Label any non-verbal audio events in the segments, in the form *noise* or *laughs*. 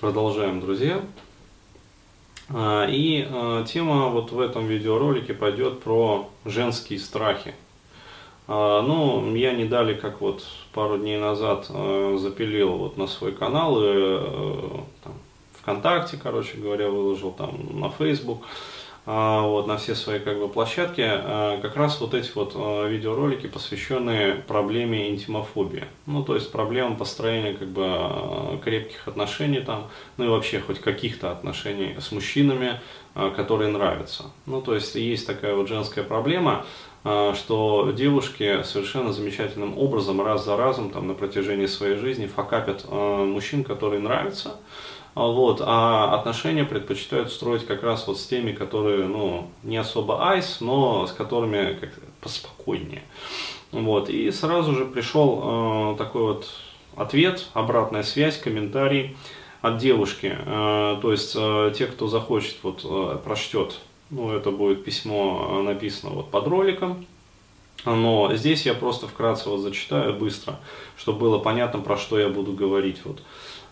Продолжаем, друзья. А, и а, тема вот в этом видеоролике пойдет про женские страхи. А, ну, я не дали, как вот пару дней назад запилил вот на свой канал, и, там, ВКонтакте, короче говоря, выложил там на Facebook. А, вот, на все свои как бы, площадки, а, как раз вот эти вот а, видеоролики, посвященные проблеме интимофобии. Ну, то есть проблемам построения как бы, крепких отношений там, ну и вообще хоть каких-то отношений с мужчинами, которые нравятся. Ну, то есть есть такая вот женская проблема, что девушки совершенно замечательным образом раз за разом там, на протяжении своей жизни факапят мужчин, которые нравятся, вот, а отношения предпочитают строить как раз вот с теми, которые, ну, не особо айс, но с которыми как поспокойнее. Вот, и сразу же пришел э, такой вот ответ, обратная связь, комментарий от девушки. Э, то есть, э, те, кто захочет, вот, э, прочтет, ну, это будет письмо э, написано вот под роликом, но здесь я просто вкратце вот зачитаю быстро, чтобы было понятно, про что я буду говорить. Вот.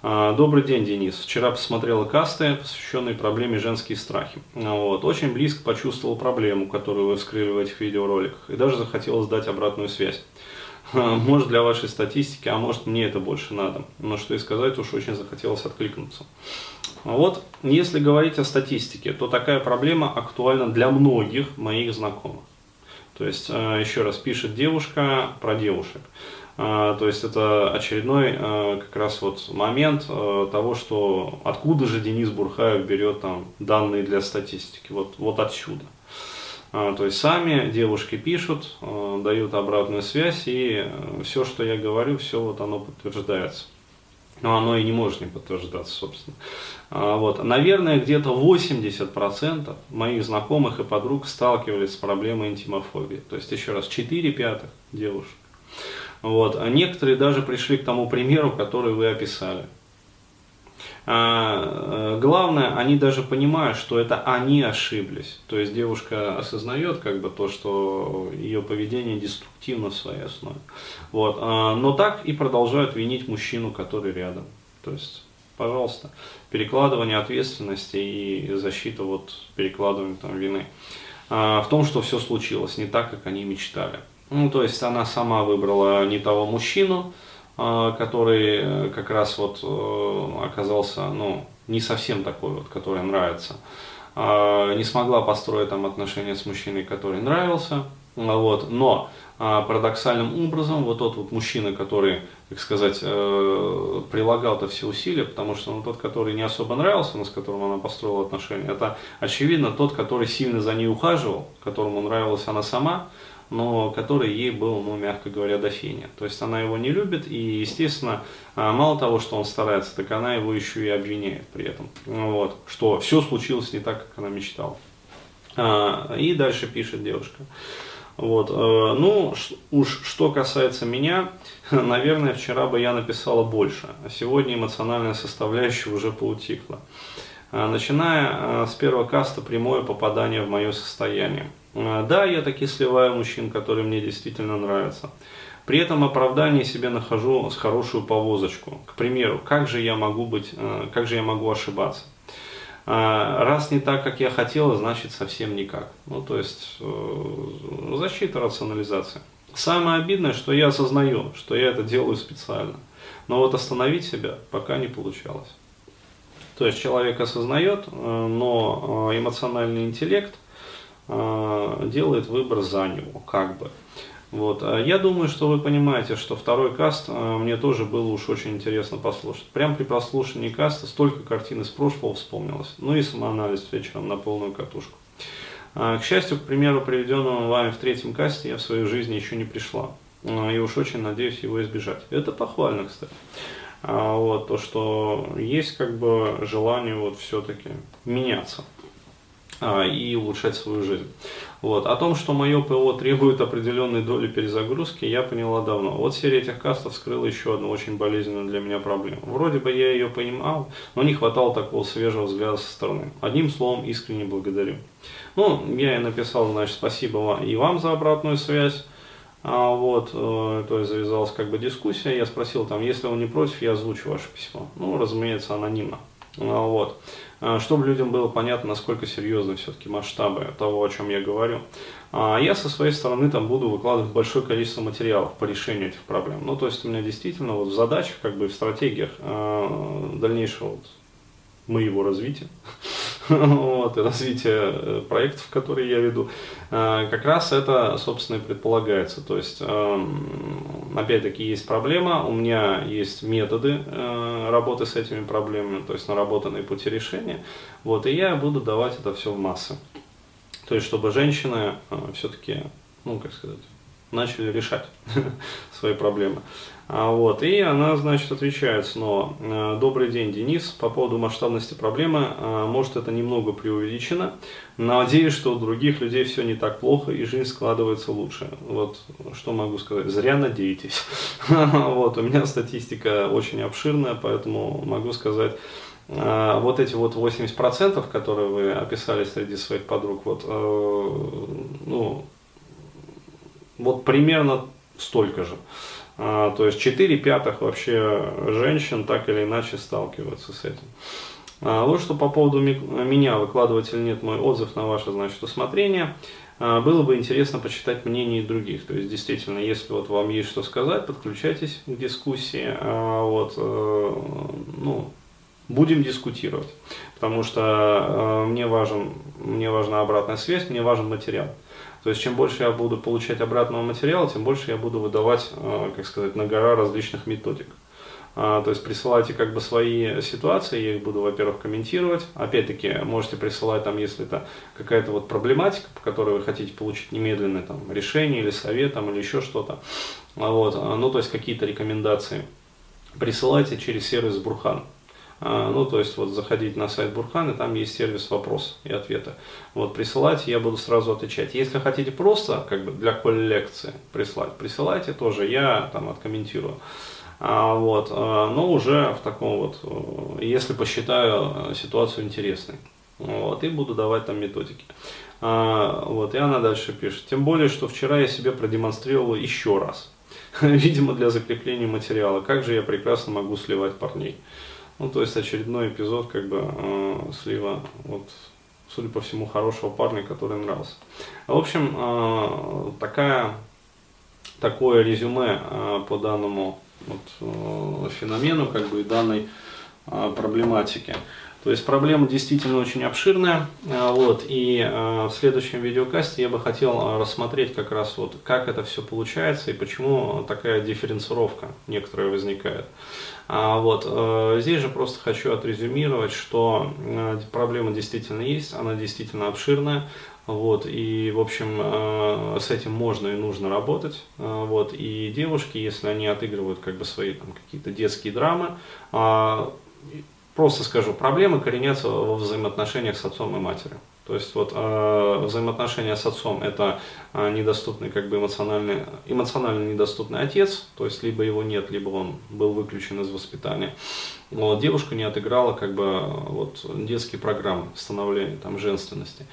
А, добрый день, Денис. Вчера посмотрела касты, посвященные проблеме женские страхи. Вот. Очень близко почувствовал проблему, которую вы вскрыли в этих видеороликах, и даже захотелось дать обратную связь. А, может для вашей статистики, а может мне это больше надо. Но что и сказать, уж очень захотелось откликнуться. Вот, если говорить о статистике, то такая проблема актуальна для многих моих знакомых. То есть, а, еще раз, пишет девушка про девушек. А, то есть это очередной а, как раз вот момент того, что откуда же Денис Бурхаев берет там данные для статистики. Вот, вот отсюда. То есть сами девушки пишут, дают обратную связь, и все, что я говорю, все вот оно подтверждается. Но оно и не может не подтверждаться, собственно. Вот. Наверное, где-то 80% моих знакомых и подруг сталкивались с проблемой интимофобии. То есть, еще раз, 4 пятых девушек. Вот. А некоторые даже пришли к тому примеру, который вы описали. А, э, главное, они даже понимают, что это они ошиблись. То есть девушка осознает как бы то, что ее поведение деструктивно в своей основе. Вот. А, но так и продолжают винить мужчину, который рядом. То есть, пожалуйста, перекладывание ответственности и защита вот перекладывания там вины. А, в том, что все случилось не так, как они мечтали. Ну, то есть она сама выбрала не того мужчину, который э, как раз вот э, оказался, ну, не совсем такой вот, который нравится. А, не смогла построить там отношения с мужчиной, который нравился. Вот. Но а, парадоксальным образом вот тот вот мужчина, который, так сказать, э, прилагал-то все усилия, потому что ну, тот, который не особо нравился, но с которым она построила отношения, это очевидно тот, который сильно за ней ухаживал, которому нравилась она сама, но который ей был, ну, мягко говоря, до фени. То есть она его не любит, и, естественно, а, мало того, что он старается, так она его еще и обвиняет при этом. Вот, что все случилось не так, как она мечтала. А, и дальше пишет девушка. Вот, э, ну, уж что касается меня, *laughs* наверное, вчера бы я написала больше, а сегодня эмоциональная составляющая уже поутихла. Начиная с первого каста прямое попадание в мое состояние. А, да, я таки сливаю мужчин, которые мне действительно нравятся. При этом оправдание себе нахожу с хорошую повозочку. К примеру, как же я могу быть, э, как же я могу ошибаться? А, раз не так, как я хотела, значит совсем никак. Ну, то есть э, защита, рационализация. Самое обидное, что я осознаю, что я это делаю специально. Но вот остановить себя пока не получалось. То есть человек осознает, э, но эмоциональный интеллект – делает выбор за него, как бы. Вот. А я думаю, что вы понимаете, что второй каст э, мне тоже было уж очень интересно послушать. Прям при прослушивании каста столько картин из прошлого вспомнилось. Ну и самоанализ вечером на полную катушку. А, к счастью, к примеру, приведенному вами в третьем касте, я в своей жизни еще не пришла. А, и уж очень надеюсь его избежать. Это похвально, кстати. Вот, то, что есть как бы желание вот все-таки меняться. А, и улучшать свою жизнь. Вот. О том, что мое ПО требует определенной доли перезагрузки, я поняла давно. Вот серия этих кастов вскрыла еще одну очень болезненную для меня проблему. Вроде бы я ее понимал, но не хватало такого свежего взгляда со стороны. Одним словом, искренне благодарю. Ну, я и написал, значит, спасибо и вам за обратную связь. А вот, э, то есть завязалась как бы дискуссия. Я спросил там, если он не против, я озвучу ваше письмо. Ну, разумеется, анонимно. Вот. Чтобы людям было понятно, насколько серьезны все-таки масштабы того, о чем я говорю. Я со своей стороны там буду выкладывать большое количество материалов по решению этих проблем. Ну, то есть у меня действительно вот в задачах, как бы в стратегиях дальнейшего вот моего развития, *laughs* вот, и развития э, проектов, которые я веду, э, как раз это, собственно, и предполагается. То есть, эм, опять-таки, есть проблема, у меня есть методы э, работы с этими проблемами, то есть наработанные пути решения, вот, и я буду давать это все в массы. То есть, чтобы женщины все-таки, ну, как сказать, начали решать *laughs* свои проблемы. А вот, и она, значит, отвечает снова. «Э, Добрый день, Денис. По поводу масштабности проблемы, э, может это немного преувеличено. Надеюсь, что у других людей все не так плохо и жизнь складывается лучше. Вот, что могу сказать. Зря надеетесь. *laughs* Вот, у меня статистика очень обширная, поэтому могу сказать, э, вот эти вот 80%, которые вы описали среди своих подруг, вот, ну, примерно столько же. А, то есть 4 пятых вообще женщин так или иначе сталкиваются с этим. А, вот что по поводу меня, выкладывать или нет мой отзыв на ваше, значит, усмотрение. А, было бы интересно почитать мнение других. То есть, действительно, если вот вам есть что сказать, подключайтесь к дискуссии. Вот, э, ну, будем дискутировать. Потому что э, мне, важен, мне важна обратная связь, мне важен материал. То есть чем больше я буду получать обратного материала, тем больше я буду выдавать, э, как сказать, на гора различных методик. А, то есть присылайте как бы свои ситуации, я их буду, во-первых, комментировать. Опять-таки, можете присылать там, если это какая-то вот проблематика, по которой вы хотите получить немедленное там решение или совет там, или еще что-то. Вот. Ну, то есть какие-то рекомендации. Присылайте через сервис Бурхан. А, ну, то есть, вот заходить на сайт Бурхан, и там есть сервис вопрос и ответа. Вот, присылайте, я буду сразу отвечать. Если хотите просто, как бы, для коллекции прислать, присылайте тоже, я там откомментирую. А, вот, а, но уже в таком вот, э, если посчитаю э, ситуацию интересной. Вот, и буду давать там методики. А, вот, и она дальше пишет. Тем более, что вчера я себе продемонстрировал еще раз. *laughs* Видимо, для закрепления материала. Как же я прекрасно могу сливать парней. Ну, то есть очередной эпизод, как бы, э, слива, вот, судя по всему, хорошего парня, который нравился. В общем, э, такая, такое резюме э, по данному вот, э, феномену, как бы, и данной проблематике. То есть проблема действительно очень обширная, э, вот, и э, в следующем видеокасте я бы хотел э, рассмотреть как раз вот, как это все получается и почему такая дифференцировка некоторая возникает. А, вот, здесь же просто хочу отрезюмировать, что проблема действительно есть, она действительно обширная, вот, и, в общем, с этим можно и нужно работать. Вот, и девушки, если они отыгрывают как бы свои там, какие-то детские драмы, а, Просто скажу, проблемы коренятся во взаимоотношениях с отцом и матерью. То есть вот э, взаимоотношения с отцом это э, недоступный, как бы эмоциональный, эмоционально недоступный отец, то есть либо его нет, либо он был выключен из воспитания. Вот, девушка не отыграла как бы вот детские программы становления там женственности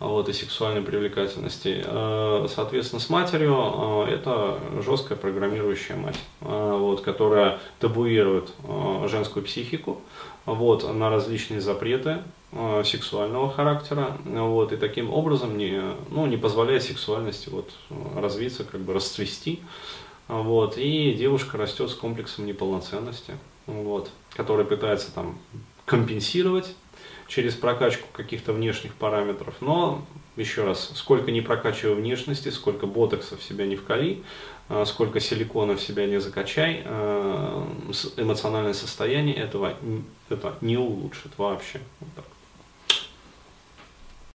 вот, и сексуальной привлекательности. Э, соответственно, с матерью э, это жесткая программирующая мать, э, вот, которая табуирует женскую психику, вот, на различные запреты сексуального характера, вот, и таким образом не, ну, не позволяет сексуальности вот, развиться, как бы расцвести, вот, и девушка растет с комплексом неполноценности, вот, который пытается там компенсировать через прокачку каких-то внешних параметров, но еще раз, сколько не прокачивай внешности, сколько ботокса в себя не вкали, а, сколько силикона в себя не закачай, а, эмоциональное состояние этого это не улучшит вообще. Вот так.